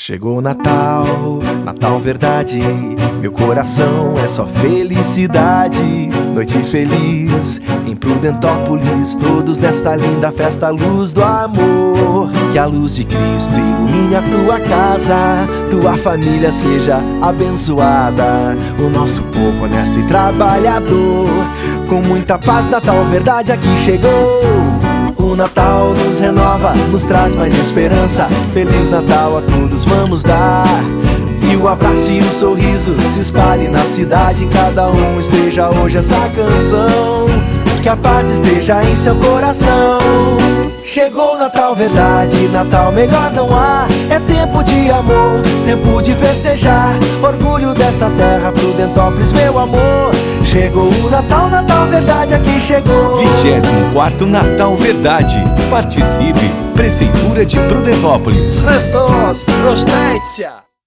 Chegou Natal, Natal verdade. Meu coração é só felicidade. Noite feliz em Prudentópolis, todos nesta linda festa, luz do amor. Que a luz de Cristo ilumine a tua casa, tua família seja abençoada. O nosso povo honesto e trabalhador, com muita paz, Natal verdade aqui chegou. Natal nos renova, nos traz mais esperança. Feliz Natal a todos vamos dar. E o abraço e o sorriso se espalhe na cidade. Cada um esteja hoje essa canção. Que a paz esteja em seu coração. Chegou Natal, verdade, Natal melhor não há. É tempo de amor, tempo de festejar. Orgulho desta terra, Prudentópolis, meu amor. Chegou o Natal, Natal Verdade aqui chegou. 24 Natal Verdade. Participe. Prefeitura de Prudentópolis. Restos, Rostência.